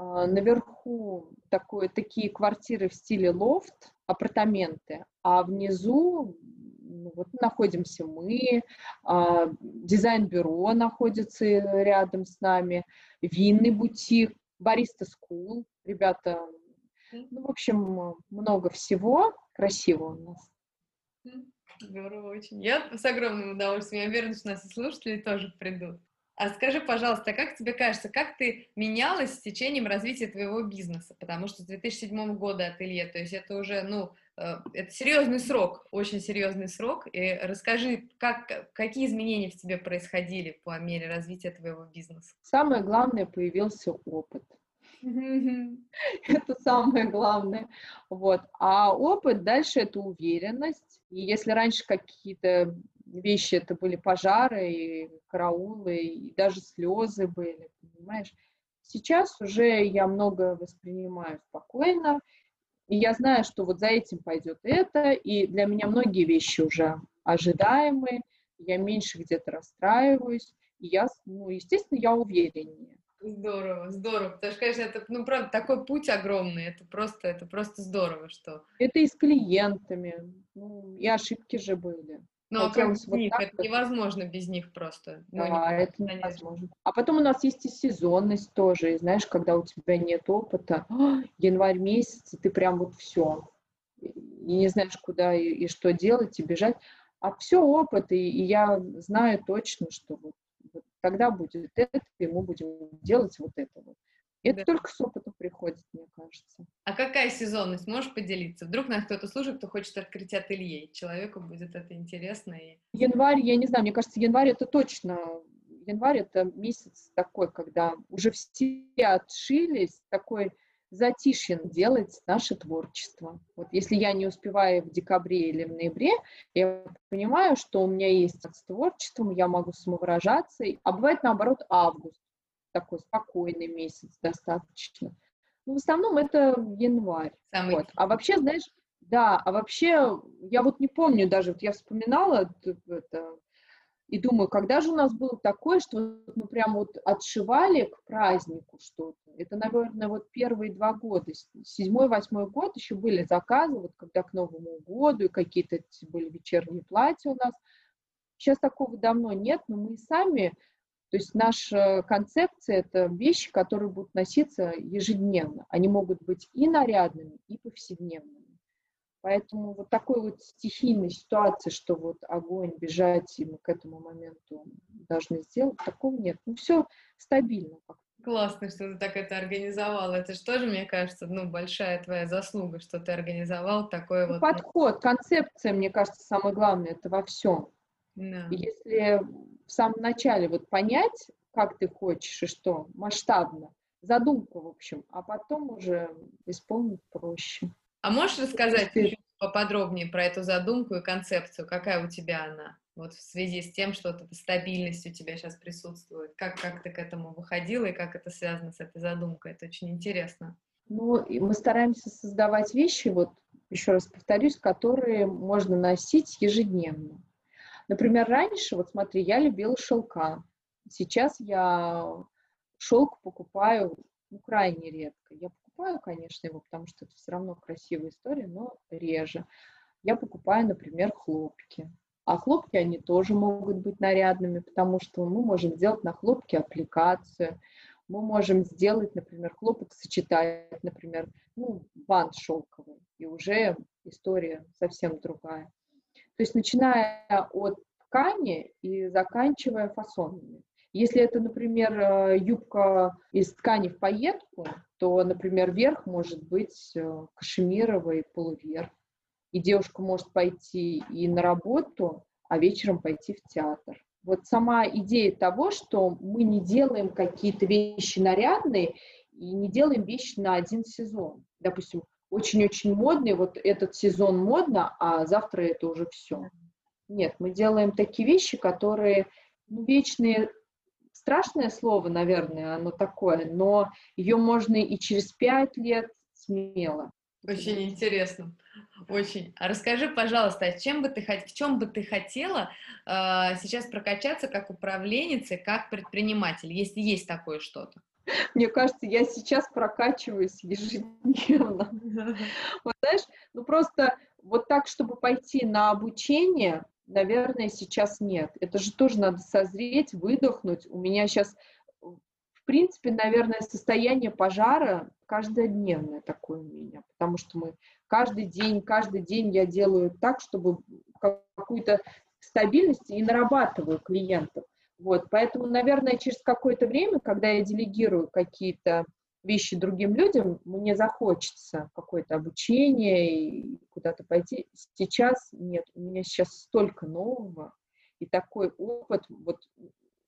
наверху такое, такие квартиры в стиле лофт, апартаменты, а внизу ну, вот находимся мы, а, дизайн-бюро находится рядом с нами, винный бутик, бариста скул, ребята, ну, в общем, много всего, красиво у нас. Здорово очень. Я с огромным удовольствием, я уверена, что нас и слушатели тоже придут. А скажи, пожалуйста, как тебе кажется, как ты менялась с течением развития твоего бизнеса? Потому что с 2007 года ателье, то есть это уже, ну, э, это серьезный срок, очень серьезный срок. И расскажи, как, какие изменения в тебе происходили по мере развития твоего бизнеса? Самое главное, появился опыт. *laughs* Это самое главное. Вот. А опыт дальше это уверенность. И если раньше какие-то вещи, это были пожары, и караулы, и даже слезы были, понимаешь. Сейчас уже я много воспринимаю спокойно, и я знаю, что вот за этим пойдет это, и для меня многие вещи уже ожидаемые, я меньше где-то расстраиваюсь, и я, ну, естественно, я увереннее. Здорово, здорово, потому что, конечно, это, ну, правда, такой путь огромный, это просто, это просто здорово, что... Это и с клиентами, ну, и ошибки же были. Ну, а как без вот них? Это невозможно без них просто. Ну, да, это невозможно. А потом у нас есть и сезонность тоже. И знаешь, когда у тебя нет опыта, январь месяц, и ты прям вот все. И не знаешь, куда и, и что делать, и бежать. А все опыт, и, и я знаю точно, что вот, вот тогда будет это, и мы будем делать вот это вот. Это да. только с опытом приходит, мне кажется. А какая сезонность? Можешь поделиться? Вдруг нас кто-то слушает, кто хочет открыть ателье, человеку будет это интересно. И... Январь, я не знаю, мне кажется, январь это точно январь это месяц такой, когда уже все отшились, такой затишье делать наше творчество. Вот если я не успеваю в декабре или в ноябре, я понимаю, что у меня есть с творчеством, я могу самовыражаться, а бывает наоборот август, такой спокойный месяц достаточно. Но в основном это январь. Самый... Вот. А вообще, знаешь, да, а вообще, я вот не помню даже, вот я вспоминала это, и думаю, когда же у нас было такое, что мы прям вот отшивали к празднику что-то. Это, наверное, вот первые два года. Седьмой, восьмой год еще были заказы, вот когда к Новому году, и какие-то были вечерние платья у нас. Сейчас такого давно нет, но мы сами, то есть наша концепция — это вещи, которые будут носиться ежедневно. Они могут быть и нарядными, и повседневными. Поэтому вот такой вот стихийной ситуации, что вот огонь, бежать, и мы к этому моменту должны сделать, такого нет. Ну, все стабильно. Классно, что ты так это организовал. Это же тоже, мне кажется, ну, большая твоя заслуга, что ты организовал такой ну, вот... Подход, концепция, мне кажется, самое главное, это во всем. Да. Если в самом начале вот понять, как ты хочешь и что, масштабно, задумка, в общем, а потом уже исполнить проще. А можешь рассказать чуть поподробнее про эту задумку и концепцию? Какая у тебя она? Вот в связи с тем, что эта стабильность у тебя сейчас присутствует. Как, как ты к этому выходила и как это связано с этой задумкой? Это очень интересно. Ну, мы стараемся создавать вещи, вот еще раз повторюсь, которые можно носить ежедневно. Например, раньше, вот смотри, я любила шелка. Сейчас я шелк покупаю ну, крайне редко. Я покупаю, конечно, его, потому что это все равно красивая история, но реже. Я покупаю, например, хлопки. А хлопки, они тоже могут быть нарядными, потому что мы можем сделать на хлопке аппликацию, мы можем сделать, например, хлопок сочетать, например, ну, бант шелковый, и уже история совсем другая. То есть начиная от ткани и заканчивая фасонами. Если это, например, э, юбка из ткани в пайетку, то, например, верх может быть э, кашемировый полуверх. И девушка может пойти и на работу, а вечером пойти в театр. Вот сама идея того, что мы не делаем какие-то вещи нарядные и не делаем вещи на один сезон. Допустим, очень-очень модный, вот этот сезон модно, а завтра это уже все. Нет, мы делаем такие вещи, которые ну, вечные страшное слово, наверное, оно такое, но ее можно и через пять лет смело. Очень интересно, очень. А расскажи, пожалуйста, а чем бы ты, в чем бы ты хотела э, сейчас прокачаться как управленница, как предприниматель, если есть такое что-то? *laughs* Мне кажется, я сейчас прокачиваюсь ежедневно. *laughs* Вот знаешь, ну просто вот так, чтобы пойти на обучение, наверное, сейчас нет. Это же тоже надо созреть, выдохнуть. У меня сейчас, в принципе, наверное, состояние пожара каждодневное такое у меня, потому что мы каждый день, каждый день я делаю так, чтобы какую-то стабильность и нарабатываю клиентов. Вот, поэтому, наверное, через какое-то время, когда я делегирую какие-то вещи другим людям, мне захочется какое-то обучение и куда-то пойти. Сейчас нет, у меня сейчас столько нового, и такой опыт, вот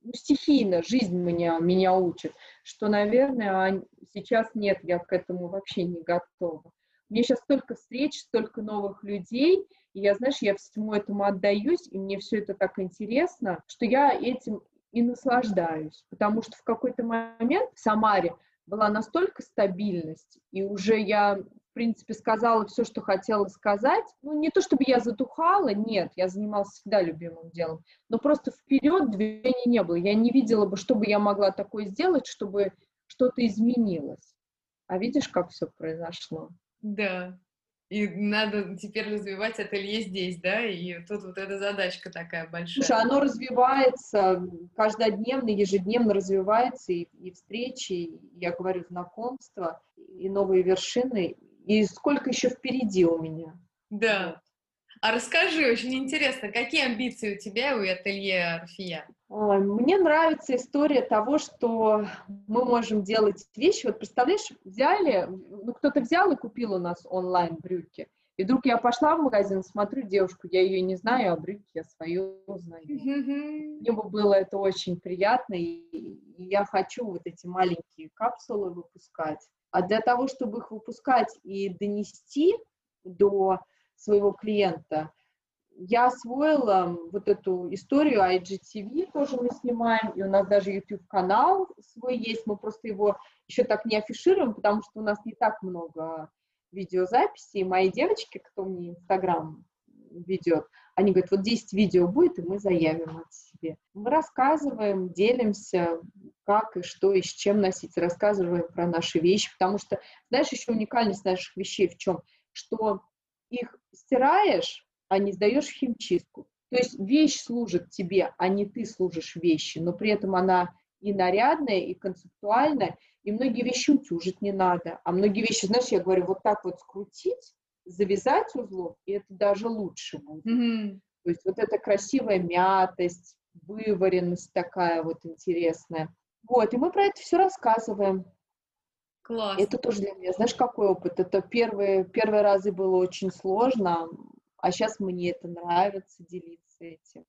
ну, стихийно жизнь меня, меня учит, что, наверное, сейчас нет, я к этому вообще не готова. Мне сейчас столько встреч, столько новых людей, и я, знаешь, я всему этому отдаюсь, и мне все это так интересно, что я этим и наслаждаюсь, потому что в какой-то момент в Самаре была настолько стабильность, и уже я, в принципе, сказала все, что хотела сказать. Ну, не то чтобы я затухала, нет, я занималась всегда любимым делом, но просто вперед движения не было. Я не видела бы, что бы я могла такое сделать, чтобы что-то изменилось. А видишь, как все произошло? Да, и надо теперь развивать ателье здесь, да, и тут вот эта задачка такая большая. Слушай, оно развивается каждодневно, ежедневно развивается, и, и встречи, и, я говорю, знакомства, и новые вершины, и сколько еще впереди у меня. Да. А расскажи, очень интересно, какие амбиции у тебя у ателье Руфия? Мне нравится история того, что мы можем делать вещи. Вот представляешь, взяли, ну кто-то взял и купил у нас онлайн брюки, и вдруг я пошла в магазин, смотрю девушку, я ее не знаю, а брюки я свою знаю. Мне бы было это очень приятно, и я хочу вот эти маленькие капсулы выпускать. А для того, чтобы их выпускать и донести до своего клиента, я освоила вот эту историю IGTV, тоже мы снимаем, и у нас даже YouTube-канал свой есть, мы просто его еще так не афишируем, потому что у нас не так много видеозаписей, мои девочки, кто мне Инстаграм ведет, они говорят, вот 10 видео будет, и мы заявим от себе. Мы рассказываем, делимся, как и что, и с чем носить, рассказываем про наши вещи, потому что, знаешь, еще уникальность наших вещей в чем? Что их стираешь, а не сдаешь в химчистку. То есть вещь служит тебе, а не ты служишь вещи, но при этом она и нарядная, и концептуальная, и многие вещи утюжить не надо, а многие вещи, знаешь, я говорю, вот так вот скрутить, завязать узлом, и это даже лучше будет. Mm-hmm. То есть вот эта красивая мятость, вываренность такая вот интересная. Вот, и мы про это все рассказываем. Класс. Это тоже для меня, знаешь, какой опыт? Это первые, первые разы было очень сложно, а сейчас мне это нравится делиться этим.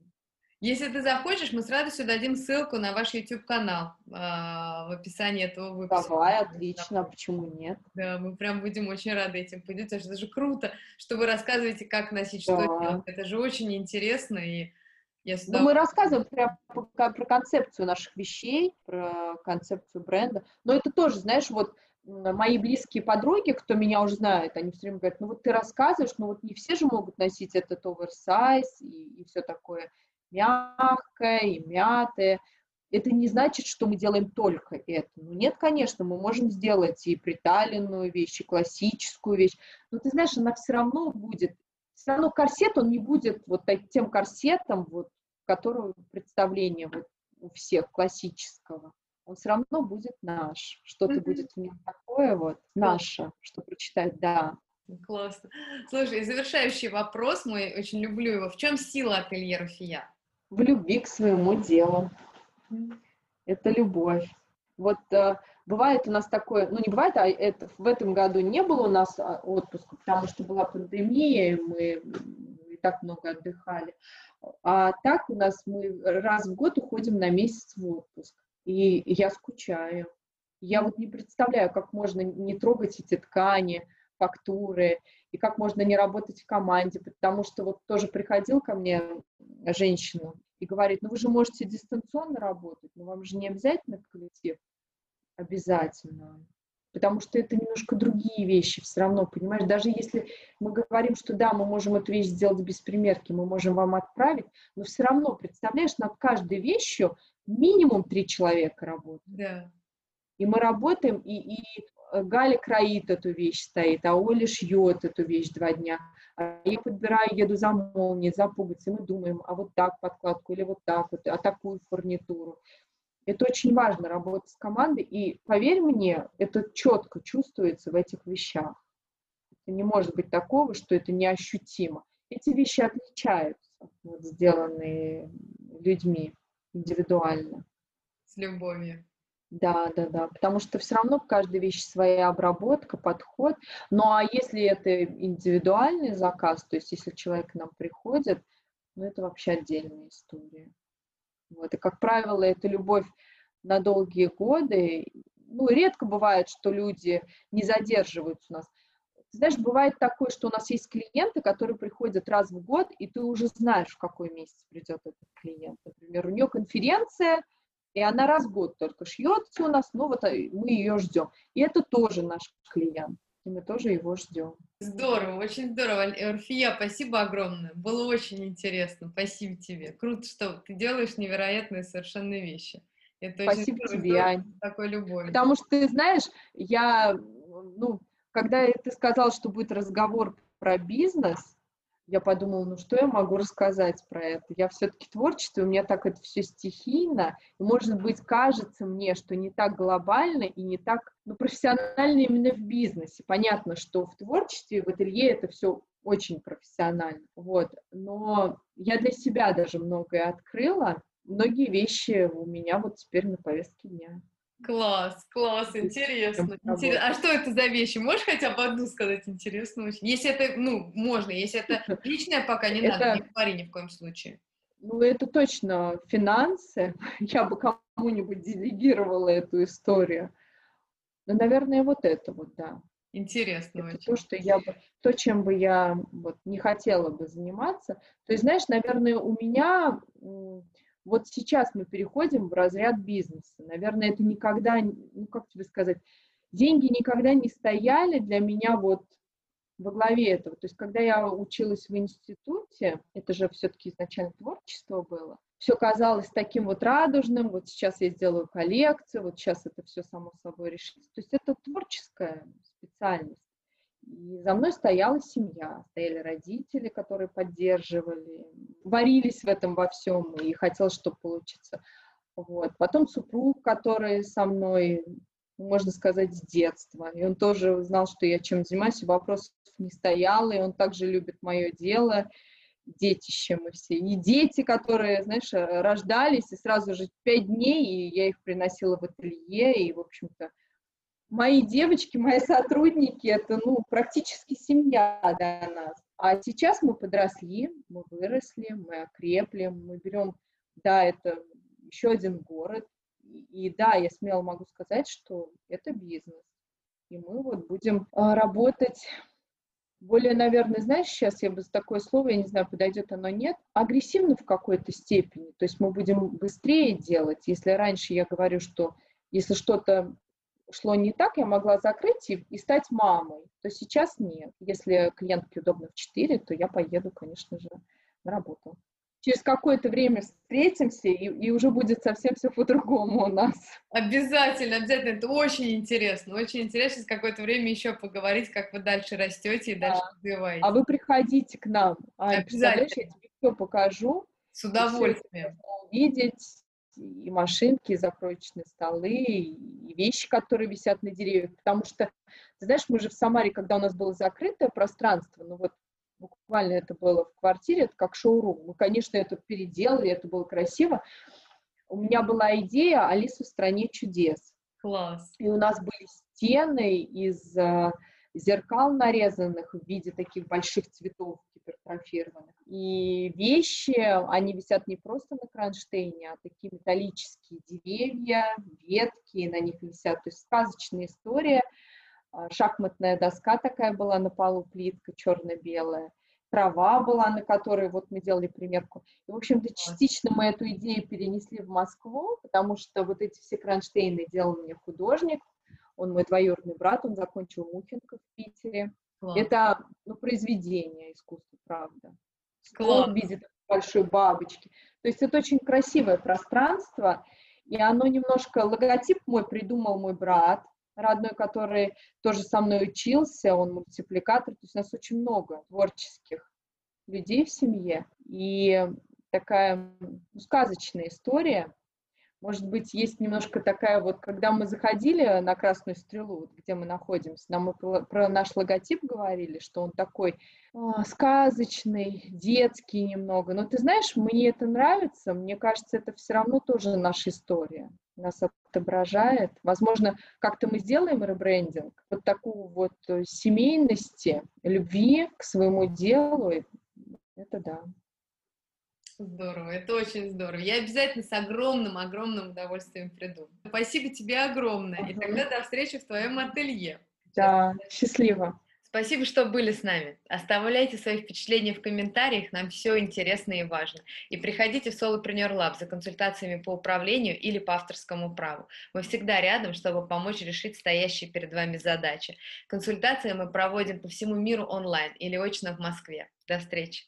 Если ты захочешь, мы с радостью дадим ссылку на ваш YouTube-канал э, в описании этого выпуска. Давай, отлично, да. почему нет? Да, мы прям будем очень рады этим поделиться, это же круто, что вы рассказываете, как носить, да. что делать. Это же очень интересно, и я сюда... Ну, мы рассказываем прям про, про концепцию наших вещей, про концепцию бренда, но это тоже, знаешь, вот мои близкие подруги, кто меня уже знает, они все время говорят, ну вот ты рассказываешь, но вот не все же могут носить этот оверсайз и, и все такое мягкое и мятое. Это не значит, что мы делаем только это. Ну, нет, конечно, мы можем сделать и приталенную вещь, и классическую вещь, но ты знаешь, она все равно будет, все равно корсет, он не будет вот тем корсетом, вот, которого представление вот у всех классического он все равно будет наш. Что-то mm-hmm. будет в нем такое вот наше, что прочитать, да. Классно. Слушай, завершающий вопрос, мой очень люблю его. В чем сила ателье Рафия? В любви к своему делу. Mm-hmm. Это любовь. Вот э, бывает у нас такое, ну не бывает, а это в этом году не было у нас а, отпуска, потому что была пандемия, и мы и так много отдыхали. А так у нас мы раз в год уходим на месяц в отпуск и я скучаю. Я вот не представляю, как можно не трогать эти ткани, фактуры, и как можно не работать в команде, потому что вот тоже приходил ко мне женщина и говорит, ну вы же можете дистанционно работать, но вам же не обязательно коллектив. Обязательно. Потому что это немножко другие вещи все равно, понимаешь, даже если мы говорим, что да, мы можем эту вещь сделать без примерки, мы можем вам отправить, но все равно, представляешь, над каждой вещью минимум три человека работают. Да. И мы работаем, и, и э, Галя кроит эту вещь стоит, а Оля шьет эту вещь два дня. А я подбираю, еду за молнией, за пуговицы, мы думаем, а вот так подкладку или вот так вот, а такую фурнитуру. Это очень важно, работать с командой, и поверь мне, это четко чувствуется в этих вещах. Это не может быть такого, что это неощутимо. Эти вещи отличаются, вот, сделанные людьми индивидуально. С любовью. Да, да, да, потому что все равно в каждой вещи своя обработка, подход. Ну а если это индивидуальный заказ, то есть если человек к нам приходит, ну это вообще отдельная история. Вот. И, как правило, это любовь на долгие годы. Ну, редко бывает, что люди не задерживаются у нас. Знаешь, бывает такое, что у нас есть клиенты, которые приходят раз в год, и ты уже знаешь, в какой месяц придет этот клиент. Например, у нее конференция, и она раз в год только шьется у нас, ну вот э, мы ее ждем. И это тоже наш клиент, и мы тоже его ждем. Здорово, очень здорово. Орфия, спасибо огромное. Было очень интересно. Спасибо тебе. Круто, что ты делаешь невероятные совершенно вещи. Это спасибо очень тебе, Ань. Такой любовь. Потому что, ты знаешь, я, ну, когда ты сказал, что будет разговор про бизнес, я подумала, ну что я могу рассказать про это? Я все-таки творчество, у меня так это все стихийно, и, может быть, кажется мне, что не так глобально и не так ну, профессионально именно в бизнесе. Понятно, что в творчестве, в ателье это все очень профессионально, вот, но я для себя даже многое открыла, многие вещи у меня вот теперь на повестке дня. Класс, класс, интересно. Интерес... А что это за вещи? Можешь хотя бы одну сказать интересную? Если это, ну, можно, если это *laughs* личное, пока не это... надо, не говори ни в коем случае. Ну, это точно финансы. *laughs* Я бы кому-нибудь делегировала эту историю. Но, наверное, вот это вот, да. Интересно. Это очень. то, что я бы, то, чем бы я вот не хотела бы заниматься. То есть, знаешь, наверное, у меня вот сейчас мы переходим в разряд бизнеса. Наверное, это никогда, ну как тебе сказать, деньги никогда не стояли для меня вот во главе этого. То есть, когда я училась в институте, это же все-таки изначально творчество было, все казалось таким вот радужным, вот сейчас я сделаю коллекцию, вот сейчас это все само собой решится. То есть это творческая специальность. И за мной стояла семья, стояли родители, которые поддерживали, варились в этом во всем и хотел, чтобы получиться. Вот. Потом супруг, который со мной, можно сказать, с детства. И он тоже знал, что я чем занимаюсь, и вопросов не стояло, и он также любит мое дело, детище мы все. И дети, которые, знаешь, рождались, и сразу же пять дней, и я их приносила в ателье, и, в общем-то, мои девочки, мои сотрудники, это, ну, практически семья для нас. А сейчас мы подросли, мы выросли, мы окрепли, мы берем, да, это еще один город, и да, я смело могу сказать, что это бизнес. И мы вот будем а, работать более, наверное, знаешь, сейчас я бы за такое слово, я не знаю, подойдет оно, нет, агрессивно в какой-то степени. То есть мы будем быстрее делать. Если раньше я говорю, что если что-то шло не так, я могла закрыть и, и стать мамой, то сейчас нет. Если клиентке удобно в 4, то я поеду, конечно же, на работу. Через какое-то время встретимся, и, и уже будет совсем все по-другому у нас. Обязательно, обязательно. Это очень интересно. Очень интересно через какое-то время еще поговорить, как вы дальше растете и дальше да. развиваетесь. А вы приходите к нам. А, обязательно. Я тебе все покажу. С удовольствием. Увидеть и машинки, и закроечные столы, и вещи, которые висят на деревьях. Потому что, ты знаешь, мы же в Самаре, когда у нас было закрытое пространство, ну вот буквально это было в квартире, это как шоурум. Мы, конечно, это переделали, это было красиво. У меня была идея «Алиса в стране чудес». Класс. И у нас были стены из э, зеркал нарезанных в виде таких больших цветов гипертрофированных. И вещи, они висят не просто на кронштейне, а такие металлические деревья, ветки, на них висят. То есть сказочная история. А, шахматная доска такая была на полу, плитка черно-белая. Трава была, на которой вот мы делали примерку. И, в общем-то, частично мы эту идею перенесли в Москву, потому что вот эти все кронштейны делал мне художник, он мой двоюродный брат, он закончил Мухинка в Питере. Класс. Это ну, произведение искусства, правда. Стол в виде большой бабочки. То есть это очень красивое пространство, и оно немножко... Логотип мой придумал мой брат, родной, который тоже со мной учился, он мультипликатор, то есть у нас очень много творческих людей в семье, и такая ну, сказочная история, может быть, есть немножко такая вот, когда мы заходили на Красную Стрелу, где мы находимся, нам мы про наш логотип говорили, что он такой а, сказочный, детский немного. Но ты знаешь, мне это нравится, мне кажется, это все равно тоже наша история нас отображает. Возможно, как-то мы сделаем ребрендинг вот такого вот семейности, любви к своему делу. Это да. Здорово, это очень здорово. Я обязательно с огромным-огромным удовольствием приду. Спасибо тебе огромное. Угу. И тогда до встречи в твоем ателье. Да, счастливо. Спасибо, что были с нами. Оставляйте свои впечатления в комментариях, нам все интересно и важно. И приходите в Solopreneur Lab за консультациями по управлению или по авторскому праву. Мы всегда рядом, чтобы помочь решить стоящие перед вами задачи. Консультации мы проводим по всему миру онлайн или очно в Москве. До встречи!